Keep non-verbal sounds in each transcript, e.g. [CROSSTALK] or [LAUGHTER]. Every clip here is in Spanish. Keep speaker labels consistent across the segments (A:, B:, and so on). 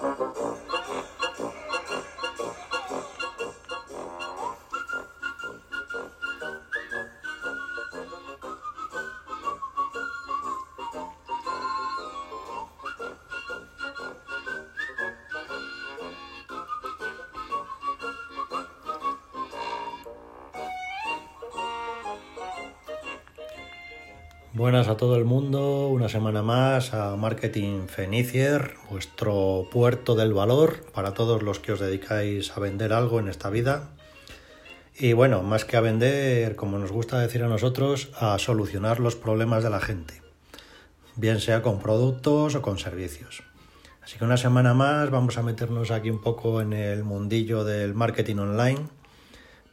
A: Thank you. Buenas a todo el mundo, una semana más a Marketing Fenicier, vuestro puerto del valor para todos los que os dedicáis a vender algo en esta vida. Y bueno, más que a vender, como nos gusta decir a nosotros, a solucionar los problemas de la gente, bien sea con productos o con servicios. Así que una semana más vamos a meternos aquí un poco en el mundillo del marketing online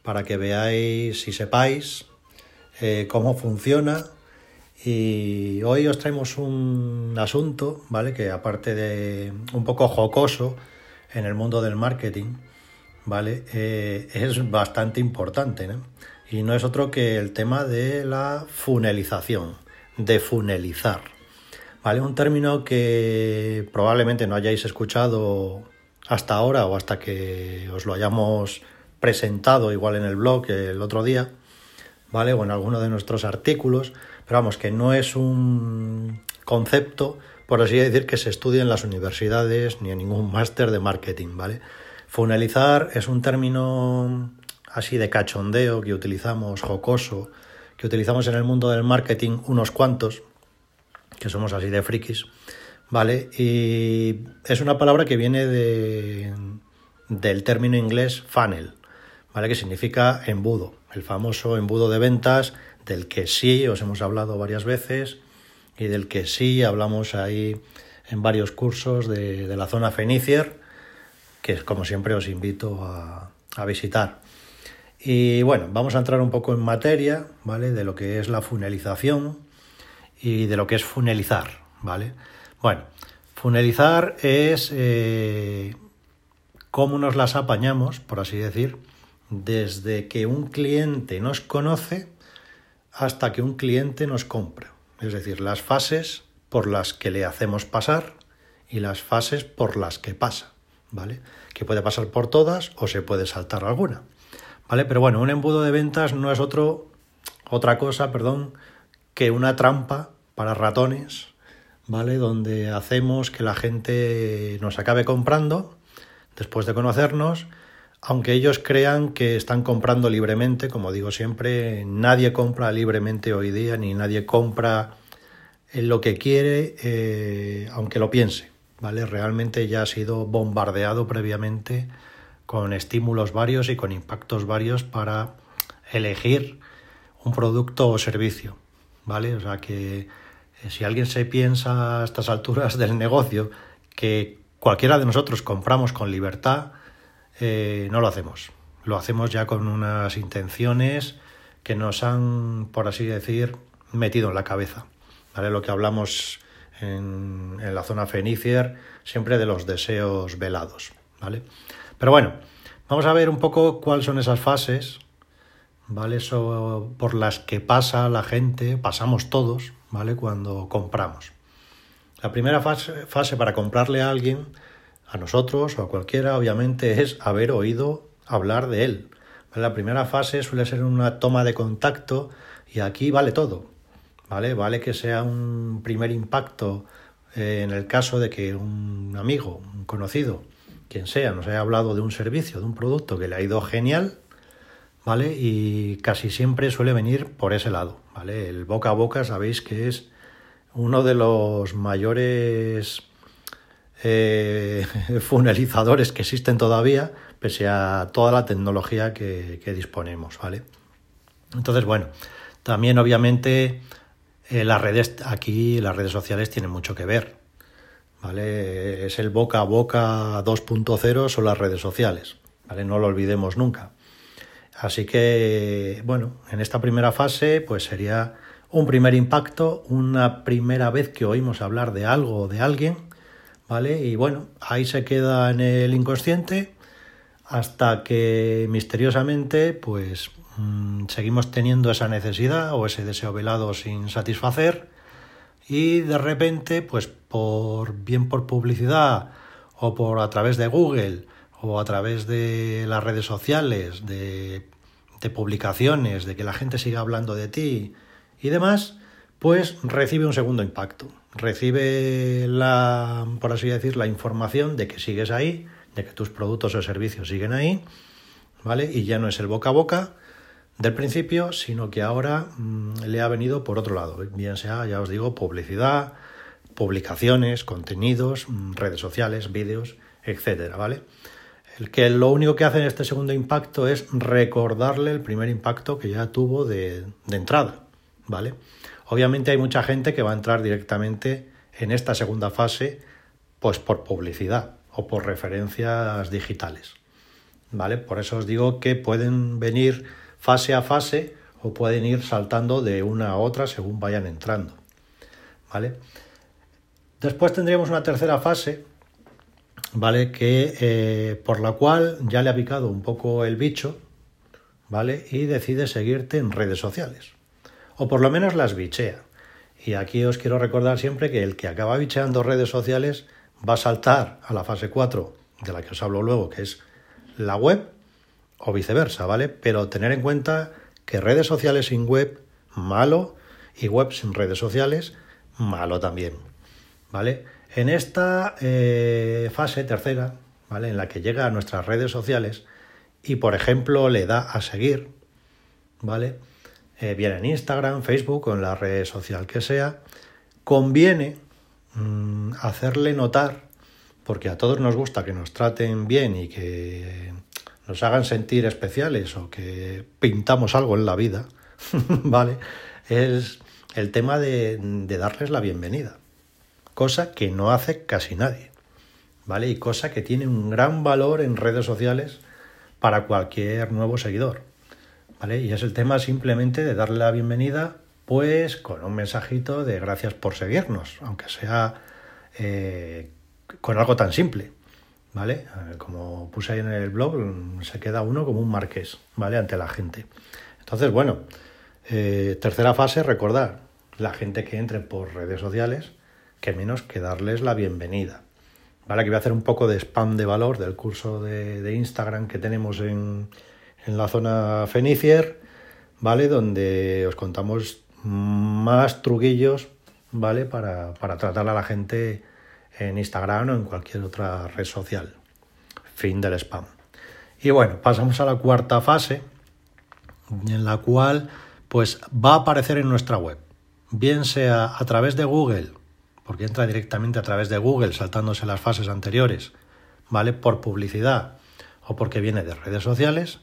A: para que veáis y sepáis eh, cómo funciona y hoy os traemos un asunto, ¿vale? Que aparte de un poco jocoso en el mundo del marketing, ¿vale? Eh, es bastante importante, ¿no? Y no es otro que el tema de la funelización, de funelizar, ¿vale? Un término que probablemente no hayáis escuchado hasta ahora o hasta que os lo hayamos presentado igual en el blog el otro día, ¿vale? O en alguno de nuestros artículos, pero vamos, que no es un concepto, por así decir, que se estudie en las universidades ni en ningún máster de marketing, ¿vale? Funelizar es un término así de cachondeo que utilizamos, jocoso, que utilizamos en el mundo del marketing unos cuantos, que somos así de frikis, ¿vale? Y es una palabra que viene de, del término inglés funnel, ¿vale? Que significa embudo, el famoso embudo de ventas del que sí os hemos hablado varias veces y del que sí hablamos ahí en varios cursos de, la zona Fenicier, que como siempre os invito a, visitar. Y bueno, vamos a entrar un poco en materia, ¿vale? De lo que es la funelización y de lo que es funelizar, ¿vale? Bueno, funelizar es eh, cómo nos las apañamos, por así decir, desde que un cliente nos conoce hasta que un cliente nos compra. Es decir, las fases por las que le hacemos pasar y las fases por las que pasa, ¿vale? Que puede pasar por todas o se puede saltar alguna, ¿vale? Pero bueno, un embudo de ventas no es otro, otra cosa, perdón, que una trampa para ratones, ¿vale? Donde hacemos que la gente nos acabe comprando después de conocernos aunque ellos crean que están comprando libremente, como digo siempre, nadie compra libremente hoy día, ni nadie compra lo que quiere, eh, aunque lo piense, ¿vale? Realmente ya ha sido bombardeado previamente con estímulos varios y con impactos varios para elegir un producto o servicio, ¿vale? O sea que eh, si alguien se piensa a estas alturas del negocio que cualquiera de nosotros compramos con libertad, eh, no lo hacemos. Lo hacemos ya con unas intenciones que nos han, por así decir, metido en la cabeza. ¿vale? Lo que hablamos en, la zona Fenicier, siempre de los deseos velados. ¿vale? Pero bueno, vamos a ver un poco cuáles son esas fases, ¿vale? Eso por las que pasa la gente, pasamos todos, ¿vale? Cuando compramos. La primera fase para comprarle a alguien a nosotros o a cualquiera, obviamente, es haber oído hablar de él. La primera fase suele ser una toma de contacto y aquí vale todo. ¿Vale? Vale que sea un primer impacto eh, en el caso de que un amigo, un conocido, quien sea, nos haya hablado de un servicio, de un producto que le ha ido genial, ¿vale? Y casi siempre suele venir por ese lado, ¿vale? El boca a boca sabéis que es uno de los mayores eh, [LAUGHS] que existen todavía, pese a toda la tecnología que, disponemos, ¿vale? Entonces, bueno, también obviamente eh, las redes, aquí las redes sociales tienen mucho que ver, ¿vale? Es el boca a boca 2.0 son las redes sociales, ¿vale? No lo olvidemos nunca. Así que, bueno, en esta primera fase, pues sería un primer impacto, una primera vez que oímos hablar de algo o de alguien, ¿vale? Y bueno, ahí se queda en el inconsciente hasta que misteriosamente pues mm, seguimos teniendo esa necesidad o ese deseo velado sin satisfacer y de repente pues por bien por publicidad o por a través de Google o a través de las redes sociales, de, de publicaciones, de que la gente siga hablando de ti y demás, pues recibe un segundo impacto. Recibe la, por así decir, la información de que sigues ahí, de que tus productos o servicios siguen ahí, ¿vale? Y ya no es el boca a boca del principio, sino que ahora mm, le ha venido por otro lado, bien sea, ya os digo, publicidad, publicaciones, contenidos, mm, redes sociales, vídeos, etcétera, ¿vale? El que lo único que hace en este segundo impacto es recordarle el primer impacto que ya tuvo de, de entrada, ¿vale? Obviamente hay mucha gente que va a entrar directamente en esta segunda fase, pues por publicidad o por referencias digitales, ¿vale? Por eso os digo que pueden venir fase a fase o pueden ir saltando de una a otra según vayan entrando, ¿vale? Después tendríamos una tercera fase, ¿vale? Que eh, por la cual ya le ha picado un poco el bicho, ¿vale? Y decide seguirte en redes sociales. O por lo menos las bichea. Y aquí os quiero recordar siempre que el que acaba bicheando redes sociales va a saltar a la fase 4, de la que os hablo luego, que es la web, o viceversa, ¿vale? Pero tener en cuenta que redes sociales sin web, malo, y web sin redes sociales, malo también, ¿vale? En esta eh, fase tercera, ¿vale? En la que llega a nuestras redes sociales y, por ejemplo, le da a seguir, ¿vale? Eh, bien en Instagram, Facebook o en la red social que sea, conviene mm, hacerle notar, porque a todos nos gusta que nos traten bien y que nos hagan sentir especiales o que pintamos algo en la vida, [LAUGHS] ¿vale? Es el tema de darles la bienvenida cosa que no hace casi nadie, ¿vale? Y cosa que tiene un gran valor en redes sociales para cualquier nuevo seguidor, Y es el tema simplemente de darle la bienvenida, pues con un mensajito de gracias por seguirnos, aunque sea eh, con algo tan simple, ¿vale? Como puse ahí en el blog, se queda uno como un marqués, ¿vale? Ante la gente. Entonces, bueno, eh, tercera fase, recordar, la gente que entre por redes sociales, que menos que darles la bienvenida. Vale, aquí voy a hacer un poco de spam de valor del curso de, Instagram que tenemos en, en, la zona Fenicier, ¿vale? Donde os contamos más truquillos, ¿vale? Para, para tratar a la gente en Instagram o en cualquier otra red social. Fin del spam. Y bueno, pasamos a la cuarta fase, en la cual pues va a aparecer en nuestra web, bien sea a través de Google porque entra directamente a través de Google saltándose las fases anteriores, ¿vale? Por publicidad o porque viene de redes sociales,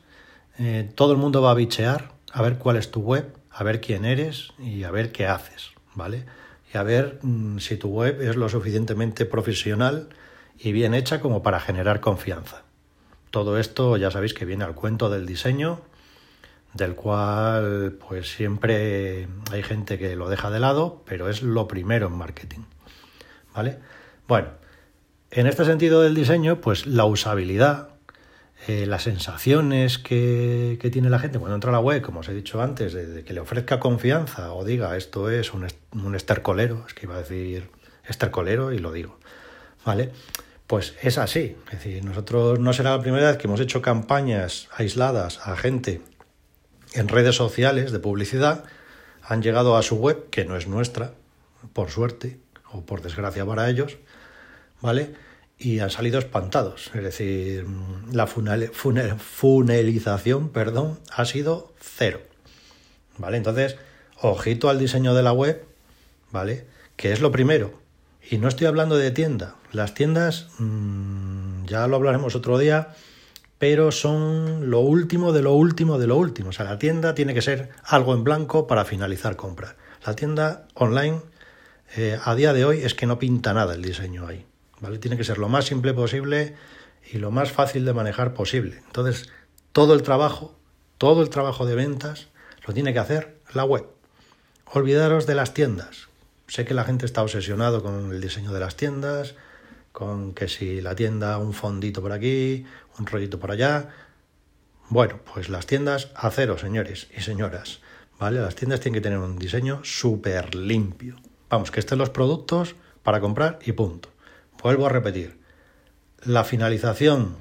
A: eh, todo el mundo va a bichear a ver cuál es tu web, a ver quién eres y a ver qué haces, ¿vale? Y a ver mm, si tu web es lo suficientemente profesional y bien hecha como para generar confianza. Todo esto ya sabéis que viene al cuento del diseño, del cual pues siempre hay gente que lo deja de lado, pero es lo primero en marketing. ¿Vale? Bueno, en este sentido del diseño, pues la usabilidad, eh, las sensaciones que, tiene la gente cuando entra a la web, como os he dicho antes, de, que le ofrezca confianza o diga esto es un, un estercolero, es que iba a decir estercolero y lo digo, ¿vale? Pues es así, es decir, nosotros no será la primera vez que hemos hecho campañas aisladas a gente en redes sociales de publicidad, han llegado a su web, que no es nuestra, por suerte, o por desgracia para ellos, ¿vale? Y han salido espantados. Es decir, la funelización, perdón, ha sido cero. ¿Vale? Entonces, ojito al diseño de la web, ¿vale? Que es lo primero. Y no estoy hablando de tienda. Las tiendas, mmm, ya lo hablaremos otro día, pero son lo último de lo último de lo último. O sea, la tienda tiene que ser algo en blanco para finalizar compra. La tienda online eh, a día de hoy es que no pinta nada el diseño ahí. ¿Vale? Tiene que ser lo más simple posible y lo más fácil de manejar posible. Entonces, todo el trabajo, todo el trabajo de ventas lo tiene que hacer la web. Olvidaros de las tiendas. Sé que la gente está obsesionado con el diseño de las tiendas, con que si la tienda un fondito por aquí, un rollito por allá. Bueno, pues las tiendas a cero, señores y señoras. ¿Vale? Las tiendas tienen que tener un diseño súper limpio. Vamos, que estén los productos para comprar y punto. Vuelvo a repetir. La finalización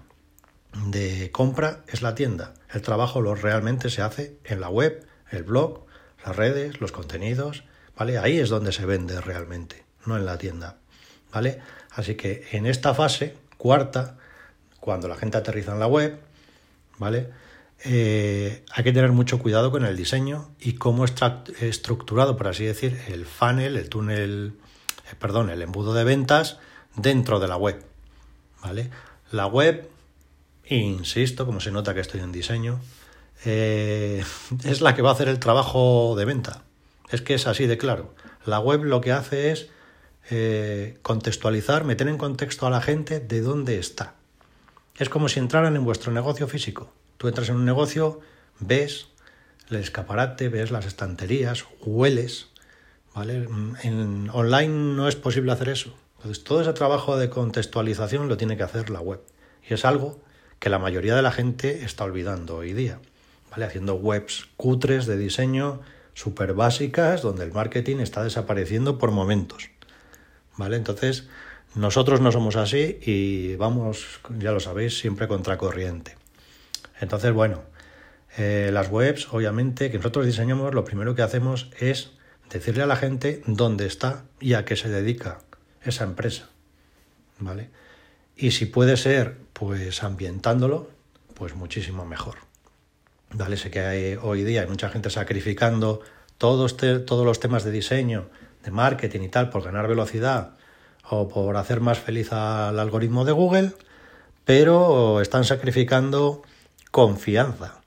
A: de compra es la tienda. El trabajo lo realmente se hace en la web, el blog, las redes, los contenidos, ¿vale? Ahí es donde se vende realmente, no en la tienda, ¿vale? Así que en esta fase, cuarta, cuando la gente aterriza en la web, ¿vale? Eh, hay que tener mucho cuidado con el diseño y cómo está estructurado, por así decir, el funnel, el túnel, eh, perdón, el embudo de ventas dentro de la web, ¿vale? La web, insisto, como se nota que estoy en diseño, eh, es la que va a hacer el trabajo de venta. Es que es así de claro. La web lo que hace es contextualizar, meter en contexto a la gente de dónde está. Es como si entraran en vuestro negocio físico. Tú entras en un negocio, ves el escaparate, ves las estanterías, hueles, ¿vale? En online no es posible hacer eso. Entonces, todo ese trabajo de contextualización lo tiene que hacer la web. Y es algo que la mayoría de la gente está olvidando hoy día, ¿vale? Haciendo webs cutres de diseño súper básicas donde el marketing está desapareciendo por momentos, ¿vale? Entonces, nosotros no somos así y vamos, ya lo sabéis, siempre contracorriente. Entonces, bueno, eh, las webs, obviamente, que nosotros diseñamos, lo primero que hacemos es decirle a la gente dónde está y a qué se dedica esa empresa. ¿Vale? Y si puede ser, pues ambientándolo, pues muchísimo mejor. ¿Vale? Sé que hay, hoy día hay mucha gente sacrificando todos, todos los temas de diseño, de marketing y tal, por ganar velocidad o por hacer más feliz al algoritmo de Google, pero están sacrificando confianza,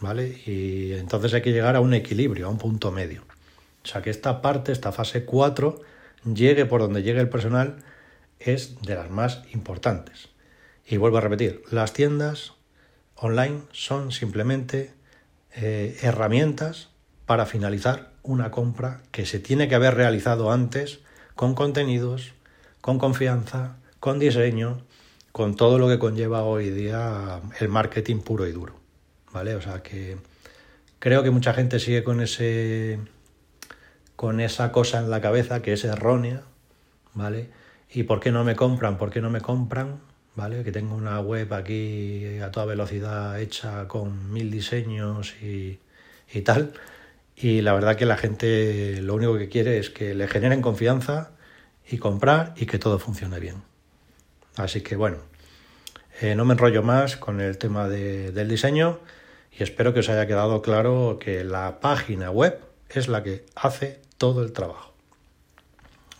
A: ¿vale? Y entonces hay que llegar a un equilibrio, a un punto medio. O sea que esta parte, esta fase 4, llegue por donde llegue el personal, es de las más importantes. Y vuelvo a repetir, las tiendas online son simplemente eh, herramientas para finalizar una compra que se tiene que haber realizado antes con contenidos, con confianza, con diseño, con todo lo que conlleva hoy día el marketing puro y duro. ¿Vale? O sea que creo que mucha gente sigue con ese con esa cosa en la cabeza que es errónea, ¿vale? ¿Y por qué no me compran? ¿Por qué no me compran? ¿Vale? Que tengo una web aquí a toda velocidad hecha con mil diseños y, y tal. Y la verdad que la gente lo único que quiere es que le generen confianza y comprar y que todo funcione bien. Así que bueno, eh, no me enrollo más con el tema del diseño y espero que os haya quedado claro que la página web es la que hace todo el trabajo.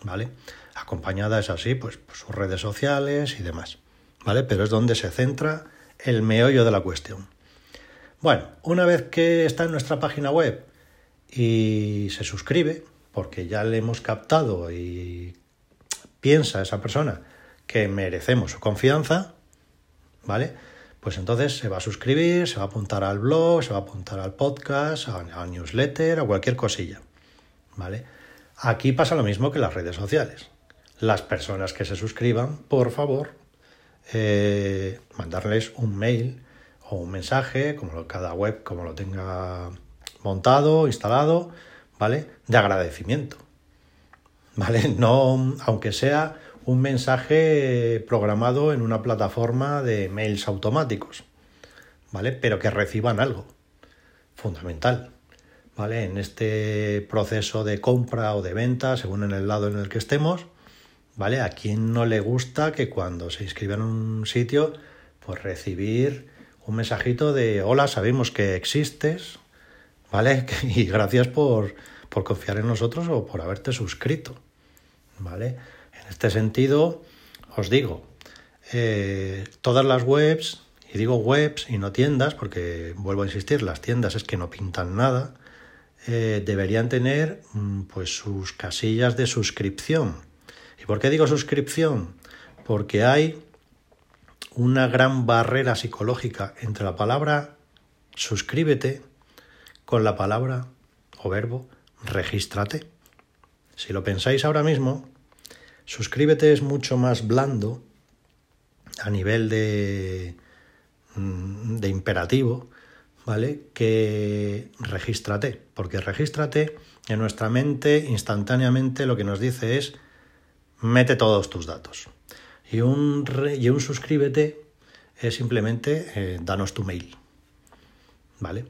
A: ¿Vale? Acompañada es así, pues por sus redes sociales y demás. ¿Vale? Pero es donde se centra el meollo de la cuestión. Bueno, una vez que está en nuestra página web y se suscribe, porque ya le hemos captado y piensa esa persona que merecemos su confianza, ¿vale? Pues entonces se va a suscribir, se va a apuntar al blog, se va a apuntar al podcast, al newsletter, a cualquier cosilla, ¿vale? Aquí pasa lo mismo que las redes sociales. Las personas que se suscriban, por favor, eh, mandarles un mail o un mensaje, como cada web, como lo tenga montado, instalado, ¿vale? De agradecimiento. ¿vale? [LAUGHS] No, aunque sea un mensaje programado en una plataforma de mails automáticos, ¿vale? Pero que reciban algo fundamental, ¿vale? En este proceso de compra o de venta, según en el lado en el que estemos, ¿vale? A quien no le gusta que cuando se inscribe en un sitio, pues recibir un mensajito de hola, sabemos que existes, ¿vale? [LAUGHS] Y gracias por, por confiar en nosotros o por haberte suscrito. ¿vale? En este sentido, os digo, eh, todas las webs, y digo webs y no tiendas, porque vuelvo a insistir, las tiendas es que no pintan nada, eh, deberían tener mm, pues sus casillas de suscripción. ¿Y por qué digo suscripción? Porque hay una gran barrera psicológica entre la palabra suscríbete con la palabra o verbo regístrate. Si lo pensáis ahora mismo, suscríbete es mucho más blando a nivel de, mm, de imperativo, ¿vale? Que regístrate, porque regístrate en nuestra mente instantáneamente lo que nos dice es mete todos tus datos. Y un, y un suscríbete es simplemente eh, danos tu mail. ¿Vale?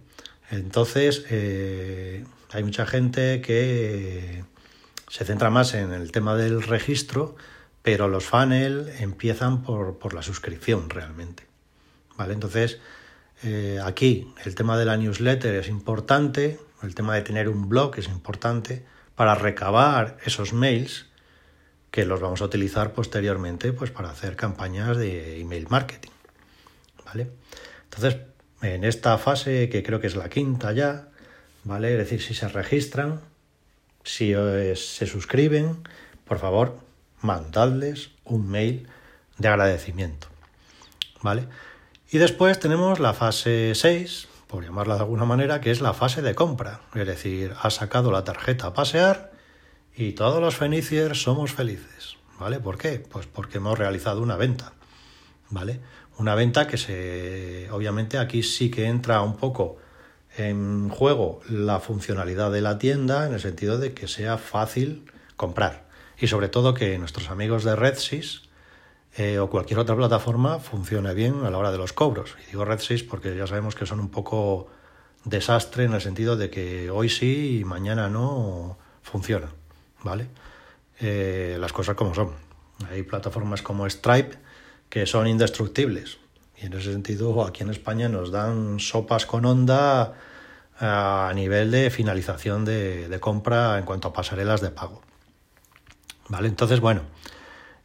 A: Entonces, eh, hay mucha gente que se centra más en el tema del registro, pero los funnel empiezan por, por la suscripción realmente. ¿Vale? Entonces, eh, aquí el tema de la newsletter es importante, el tema de tener un blog es importante para recabar esos mails que los vamos a utilizar posteriormente pues, para hacer campañas de email marketing. ¿Vale? Entonces, en esta fase, que creo que es la quinta ya, ¿vale? Es decir, si se registran, si eh, se suscriben, por favor, mandadles un mail de agradecimiento. ¿Vale? Y después tenemos la fase 6, por llamarla de alguna manera, que es la fase de compra. Es decir, ha sacado la tarjeta a pasear y todos los feniciers somos felices. ¿Vale? ¿Por qué? Pues porque hemos realizado una venta. ¿Vale? Una venta que se. Obviamente aquí sí que entra un poco en juego la funcionalidad de la tienda en el sentido de que sea fácil comprar. Y sobre todo que nuestros amigos de RedSys eh, o cualquier otra plataforma funcione bien a la hora de los cobros. Y digo Red6 porque ya sabemos que son un poco desastre en el sentido de que hoy sí y mañana no funciona, ¿vale? Eh, las cosas como son. Hay plataformas como Stripe que son indestructibles. Y en ese sentido, aquí en España nos dan sopas con onda a nivel de finalización de, de compra en cuanto a pasarelas de pago. ¿Vale? Entonces, bueno,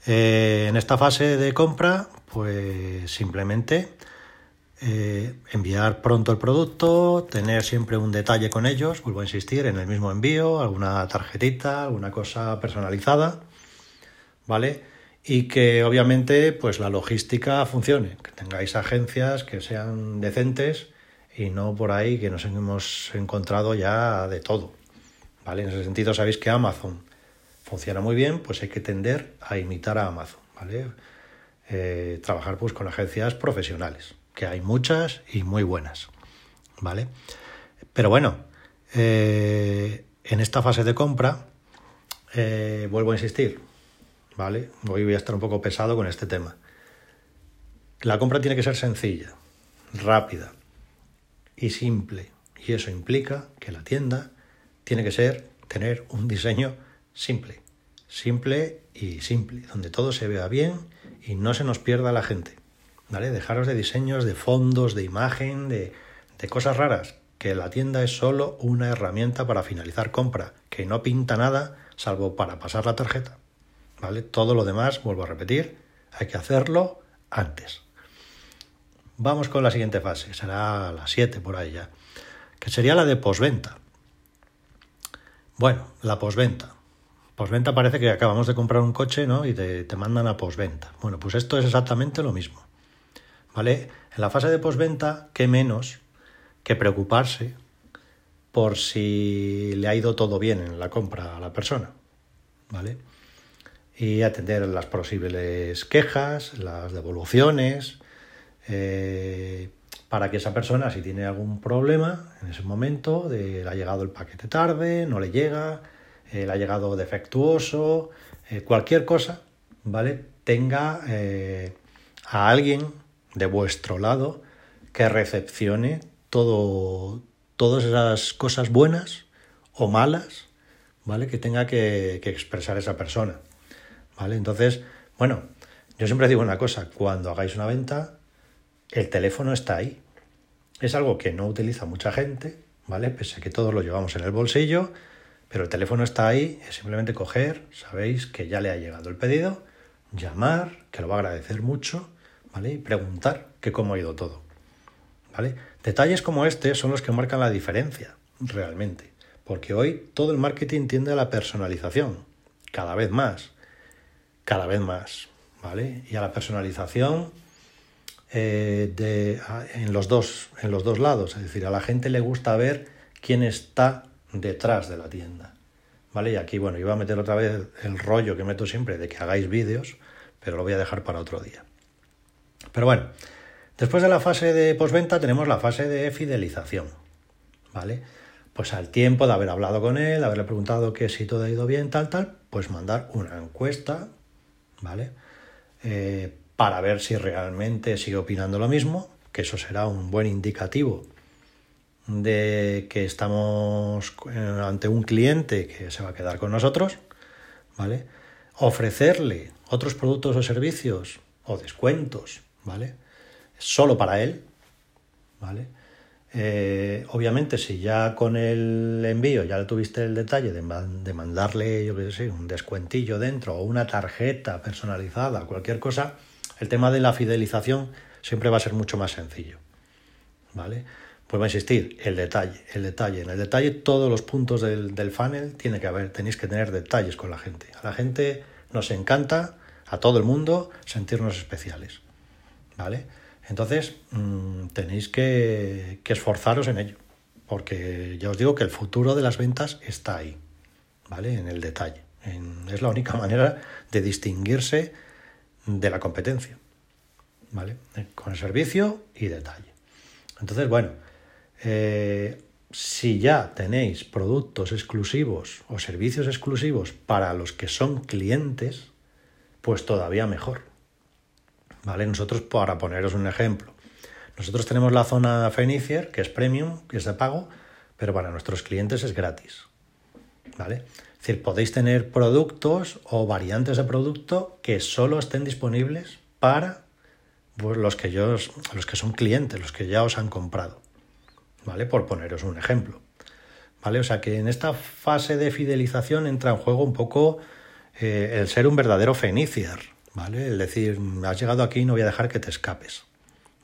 A: eh, en esta fase de compra, pues simplemente eh, enviar pronto el producto, tener siempre un detalle con ellos, vuelvo a insistir, en el mismo envío, alguna tarjetita, alguna cosa personalizada, ¿vale? Y que obviamente pues la logística funcione, que tengáis agencias que sean decentes y no por ahí que nos hemos encontrado ya de todo, ¿vale? En ese sentido sabéis que Amazon funciona muy bien, pues hay que tender a imitar a Amazon, ¿vale? Eh, trabajar pues con agencias profesionales, que hay muchas y muy buenas, ¿vale? Pero bueno, eh, en esta fase de compra, eh, vuelvo a insistir, ¿vale? Hoy voy a estar un poco pesado con este tema. La compra tiene que ser sencilla, rápida y simple. Y eso implica que la tienda tiene que ser, tener un diseño simple, simple y simple, donde todo se vea bien y no se nos pierda la gente. ¿Vale? Dejaros de diseños, de fondos, de imagen, de, de cosas raras, que la tienda es solo una herramienta para finalizar compra, que no pinta nada salvo para pasar la tarjeta. ¿Vale? Todo lo demás, vuelvo a repetir, hay que hacerlo antes. Vamos con la siguiente fase, será la 7 por ahí ya, que sería la de posventa. Bueno, la posventa. Posventa parece que acabamos de comprar un coche, ¿no? Y te, mandan a posventa. Bueno, pues esto es exactamente lo mismo. ¿Vale? En la fase de posventa, ¿qué menos que preocuparse por si le ha ido todo bien en la compra a la persona? ¿Vale? Y atender las posibles quejas, las devoluciones, eh, para que esa persona, si tiene algún problema en ese momento, de le ha llegado el paquete tarde, no le llega, eh, le ha llegado defectuoso, eh, cualquier cosa, ¿vale? Tenga eh, a alguien de vuestro lado que recepcione todo, todas esas cosas buenas o malas, ¿vale? Que tenga que, que expresar esa persona, ¿vale? Entonces, bueno, yo siempre digo una cosa, cuando hagáis una venta, el teléfono está ahí. Es algo que no utiliza mucha gente, ¿vale? Pese a que todos lo llevamos en el bolsillo, pero el teléfono está ahí, es simplemente coger, sabéis que ya le ha llegado el pedido, llamar, que lo va a agradecer mucho, ¿vale? Y preguntar que cómo ha ido todo. ¿Vale? Detalles como este son los que marcan la diferencia, realmente. Porque hoy todo el marketing tiende a la personalización, cada vez más, cada vez más, ¿vale? Y a la personalización eh, de, en, los dos, en los dos lados, es decir, a la gente le gusta ver quién está detrás de la tienda. ¿Vale? Y aquí, bueno, iba a meter otra vez el rollo que meto siempre de que hagáis vídeos, pero lo voy a dejar para otro día. Pero bueno, después de la fase de postventa tenemos la fase de fidelización. ¿Vale? Pues al tiempo de haber hablado con él, haberle preguntado que si todo ha ido bien, tal, tal, pues mandar una encuesta, ¿vale? eh, para ver si realmente sigue opinando lo mismo, que eso será un buen indicativo de que estamos eh, ante un cliente que se va a quedar con nosotros, ¿vale? Ofrecerle otros productos o servicios o descuentos, ¿vale? Solo para él, ¿vale? Eh, obviamente, si ya con el envío ya le tuviste el detalle de, de mandarle, yo qué sé, un descuentillo dentro o una tarjeta personalizada, cualquier cosa, el tema de la fidelización siempre va a ser mucho más sencillo. ¿Vale? Pues va a insistir, el detalle, el detalle. En el detalle, todos los puntos del, del funnel tiene que haber, tenéis que tener detalles con la gente. A la gente nos encanta, a todo el mundo, sentirnos especiales. ¿Vale? Entonces, mm, tenéis que, esforzaros en ello, porque ya os digo que el futuro de las ventas está ahí, ¿vale? En el detalle. es la única [LAUGHS] manera de distinguirse de la competencia, ¿vale? Con el servicio y detalle. Entonces, bueno, eh, si ya tenéis productos exclusivos o servicios exclusivos para los que son clientes, pues todavía mejor. ¿vale? Nosotros, para poneros un ejemplo, nosotros tenemos la zona Fenicier, que es premium, que es de pago, pero para nuestros clientes es gratis, ¿vale? Es decir, podéis tener productos o variantes de producto que solo estén disponibles para pues, los, que los que son clientes, los que ya os han comprado, ¿vale? Por poneros un ejemplo, ¿vale? O sea que en esta fase de fidelización entra en juego un poco eh, el ser un verdadero Fenicier, ¿vale? El decir, has llegado aquí y no voy a dejar que te escapes,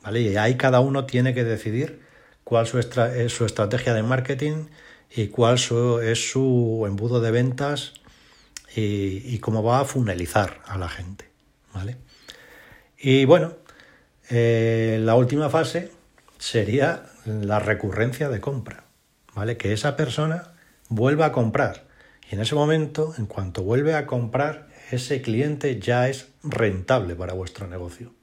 A: ¿vale? Y ahí cada uno tiene que decidir cuál es su estrategia de marketing y cuál es su embudo de ventas y, cómo va a funelizar a la gente, ¿vale? Y bueno, eh, la última fase sería la recurrencia de compra, ¿vale? Que esa persona vuelva a comprar. Y en ese momento, en cuanto vuelve a comprar, ese cliente ya es rentable para vuestro negocio.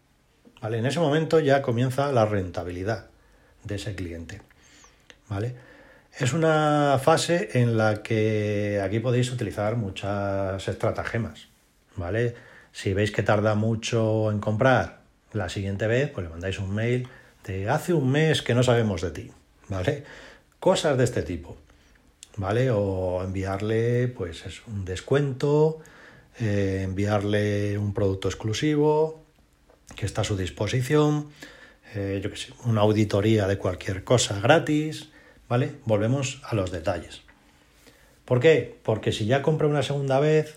A: ¿Vale? En ese momento ya comienza la rentabilidad de ese cliente. ¿Vale? Es una fase en la que aquí podéis utilizar muchas estratagemas. ¿Vale? Si veis que tarda mucho en comprar la siguiente vez, pues le mandáis un mail de hace un mes que no sabemos de ti. ¿Vale? Cosas de este tipo. ¿Vale? O enviarle pues es un descuento eh, enviarle un producto exclusivo que está a su disposición, eh, yo que sé, una auditoría de cualquier cosa gratis, ¿vale? Volvemos a los detalles. ¿Por qué? Porque si ya compra una segunda vez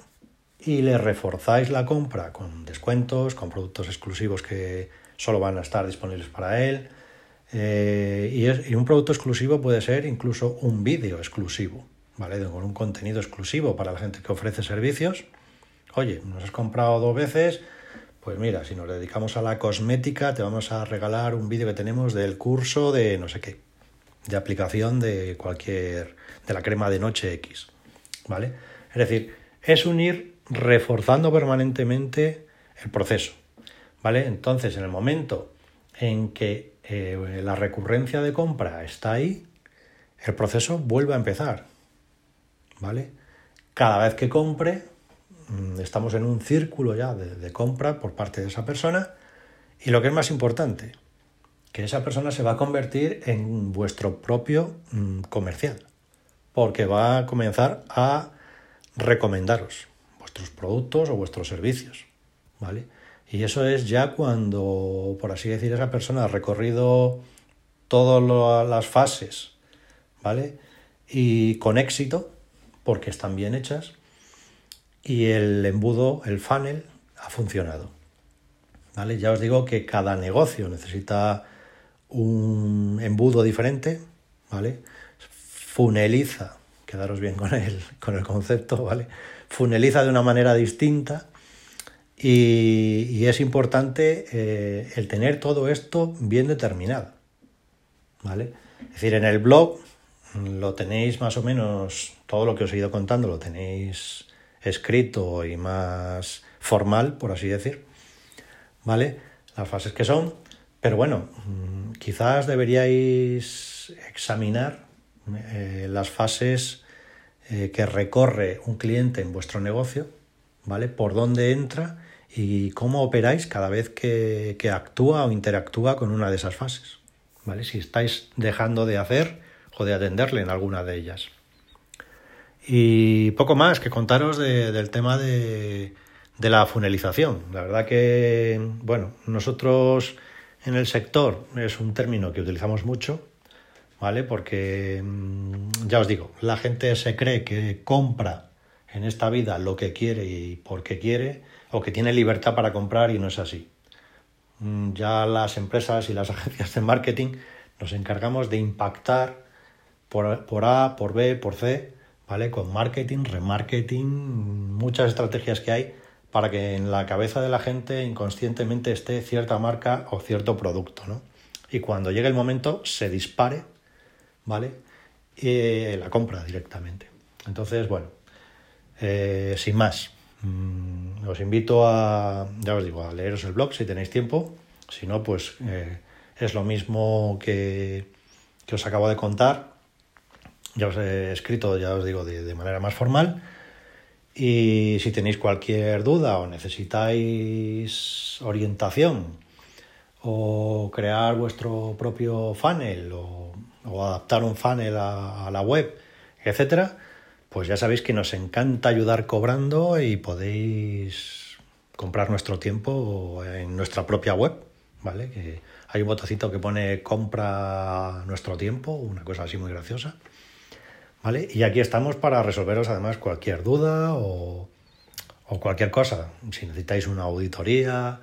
A: y le reforzáis la compra con descuentos, con productos exclusivos que solo van a estar disponibles para él, eh, y, y, un producto exclusivo puede ser incluso un vídeo exclusivo, ¿vale? Con un contenido exclusivo para la gente que ofrece servicios Oye, nos has comprado dos veces, pues mira, si nos dedicamos a la cosmética, te vamos a regalar un vídeo que tenemos del curso de no sé qué, de aplicación de cualquier, de la crema de noche X, ¿vale? Es decir, es unir reforzando permanentemente el proceso, ¿vale? Entonces, en el momento en que eh, la recurrencia de compra está ahí, el proceso vuelve a empezar, ¿vale? Cada vez que compre, Mm, estamos en un círculo ya de, compra por parte de esa persona y lo que es más importante, que esa persona se va a convertir en vuestro propio mm, comercial, porque va a comenzar a recomendaros vuestros productos o vuestros servicios, ¿vale? Y eso es ya cuando, por así decir, esa persona ha recorrido todas las fases, ¿vale? Y con éxito, porque están bien hechas, y el embudo, el funnel, ha funcionado. ¿Vale? Ya os digo que cada negocio necesita un embudo diferente, ¿vale? Funeliza, quedaros bien con el, con el concepto, ¿vale? Funeliza de una manera distinta y, es importante eh, el tener todo esto bien determinado, ¿vale? Es decir, en el blog lo tenéis más o menos, todo lo que os he ido contando lo tenéis escrito y más formal, por así decir, ¿vale? Las fases que son, pero bueno, mm, quizás deberíais examinar eh, las fases eh, que recorre un cliente en vuestro negocio, ¿vale? Por dónde entra y cómo operáis cada vez que, actúa o interactúa con una de esas fases. ¿Vale? Si estáis dejando de hacer o de atenderle en alguna de ellas. Y poco más que contaros del tema de, de la funelización. La verdad que, bueno, nosotros en el sector es un término que utilizamos mucho, ¿vale? Porque, mm, ya os digo, la gente se cree que compra en esta vida lo que quiere y porque quiere, o que tiene libertad para comprar y no es así. Mm, ya las empresas y las [LAUGHS] agencias de marketing nos encargamos de impactar por, por A, por B, por C, ¿vale? Con marketing, remarketing, muchas estrategias que hay para que en la cabeza de la gente inconscientemente esté cierta marca o cierto producto, ¿no? Y cuando llegue el momento se dispare, ¿vale? Y la compra directamente. Entonces, bueno, eh, sin más, mm, os invito a, ya os digo, a leeros el blog si tenéis tiempo. Si no, pues eh, es lo mismo que, que, os acabo de contar. Ya os he escrito, ya os digo, de, de manera más formal y si tenéis cualquier duda o necesitáis orientación o crear vuestro propio funnel o, adaptar un funnel a, la web, etcétera, pues ya sabéis que nos encanta ayudar cobrando y podéis comprar nuestro tiempo en nuestra propia web, ¿vale? Que hay un botoncito que pone compra nuestro tiempo, una cosa así muy graciosa. Y aquí estamos para resolveros además cualquier duda o, cualquier cosa. Si necesitáis una auditoría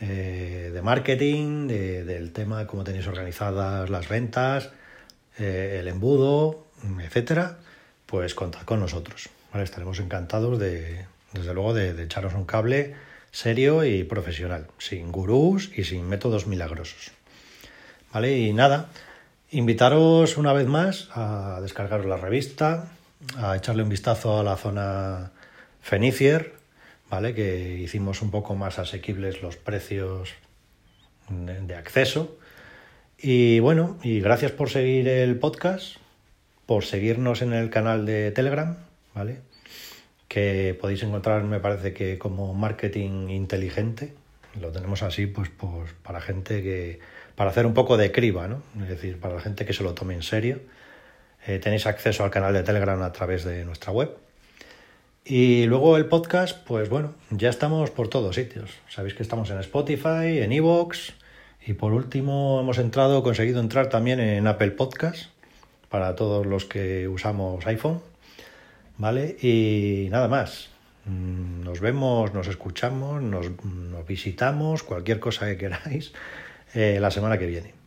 A: eh, de marketing, del tema de cómo tenéis organizadas las ventas, eh, el embudo, etcétera, pues contad con nosotros. Estaremos encantados de, desde luego, de, echaros un cable serio y profesional, sin gurús y sin métodos milagrosos. ¿Vale? Y nada, Invitaros una vez más a descargaros la revista, a echarle un vistazo a la zona Fenicier, ¿vale? Que hicimos un poco más asequibles los precios de acceso. Y bueno, y gracias por seguir el podcast, por seguirnos en el canal de Telegram, ¿vale? Que podéis encontrar, me parece que como marketing inteligente. Lo tenemos así, pues, pues para gente que para hacer un poco de criba, ¿no? Es decir, para la gente que se lo tome en serio. Eh, tenéis acceso al canal de Telegram a través de nuestra web. Y luego el podcast, pues bueno, ya estamos por todos sitios. Sabéis que estamos en Spotify, en Evox y por último hemos entrado, conseguido entrar también en Apple Podcast para todos los que usamos iPhone. ¿Vale? Y nada más. Mm, nos vemos, nos escuchamos, nos visitamos, cualquier cosa que queráis. Eh, la semana que viene.